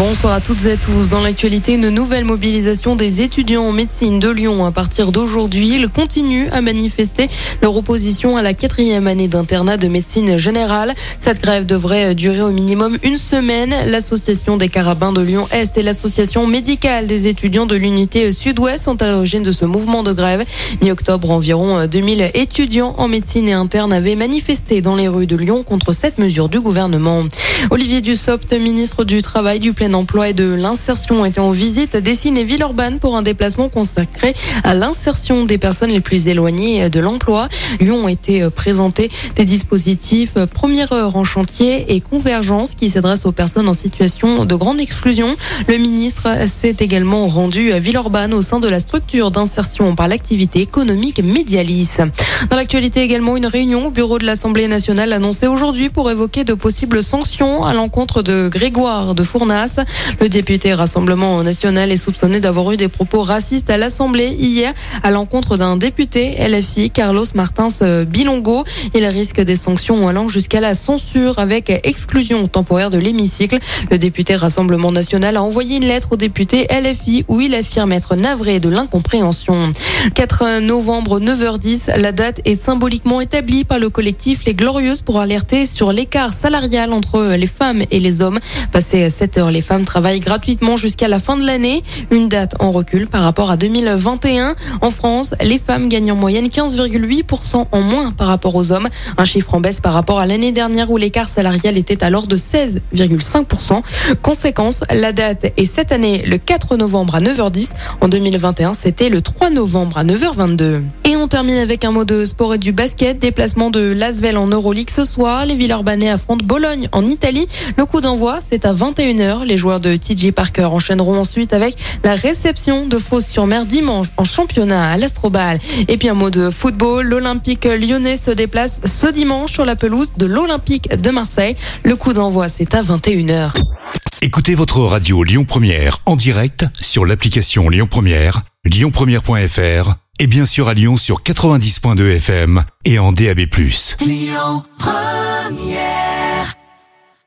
Bonsoir à toutes et à tous. Dans l'actualité, une nouvelle mobilisation des étudiants en médecine de Lyon à partir d'aujourd'hui. Ils continuent à manifester leur opposition à la quatrième année d'internat de médecine générale. Cette grève devrait durer au minimum une semaine. L'association des carabins de Lyon-Est et l'association médicale des étudiants de l'unité sud-ouest sont à l'origine de ce mouvement de grève. Mi-octobre, environ 2000 étudiants en médecine et interne avaient manifesté dans les rues de Lyon contre cette mesure du gouvernement. Olivier Dussopt, ministre du Travail, du plein emploi et de l'insertion, était en visite à Dessine et Villeurbanne pour un déplacement consacré à l'insertion des personnes les plus éloignées de l'emploi. Lui ont été présentés des dispositifs première heure en chantier et convergence qui s'adressent aux personnes en situation de grande exclusion. Le ministre s'est également rendu à Villeurbanne au sein de la structure d'insertion par l'activité économique Medialis. Dans l'actualité également, une réunion au bureau de l'Assemblée nationale annoncée aujourd'hui pour évoquer de possibles sanctions à l'encontre de Grégoire de Fournas. Le député Rassemblement national est soupçonné d'avoir eu des propos racistes à l'Assemblée hier à l'encontre d'un député LFI, Carlos Martins Bilongo. Il risque des sanctions allant jusqu'à la censure avec exclusion temporaire de l'hémicycle. Le député Rassemblement national a envoyé une lettre au député LFI où il affirme être navré de l'incompréhension. 4 novembre 9h10, la date est symboliquement établie par le collectif Les Glorieuses pour alerter sur l'écart salarial entre les femmes et les hommes. Passé 7 heures, les femmes travaillent gratuitement jusqu'à la fin de l'année. Une date en recul par rapport à 2021. En France, les femmes gagnent en moyenne 15,8% en moins par rapport aux hommes. Un chiffre en baisse par rapport à l'année dernière où l'écart salarial était alors de 16,5%. Conséquence, la date est cette année le 4 novembre à 9h10. En 2021, c'était le 3 novembre à 9h22. Et on termine avec un mot de sport et du basket. Déplacement de Lasvel en Euroleague ce soir. Les Villeurbanais affrontent Bologne en Italie. Le coup d'envoi, c'est à 21h. Les joueurs de TJ Parker enchaîneront ensuite avec la réception de Fos-sur-Mer dimanche en championnat à l'Astrobal. Et puis un mot de football. L'Olympique lyonnais se déplace ce dimanche sur la pelouse de l'Olympique de Marseille. Le coup d'envoi, c'est à 21h. Écoutez votre radio Lyon Première en direct sur l'application Lyon Première, lyonpremière.fr et bien sûr à Lyon sur 90.2 FM et en DAB+. Lyon Première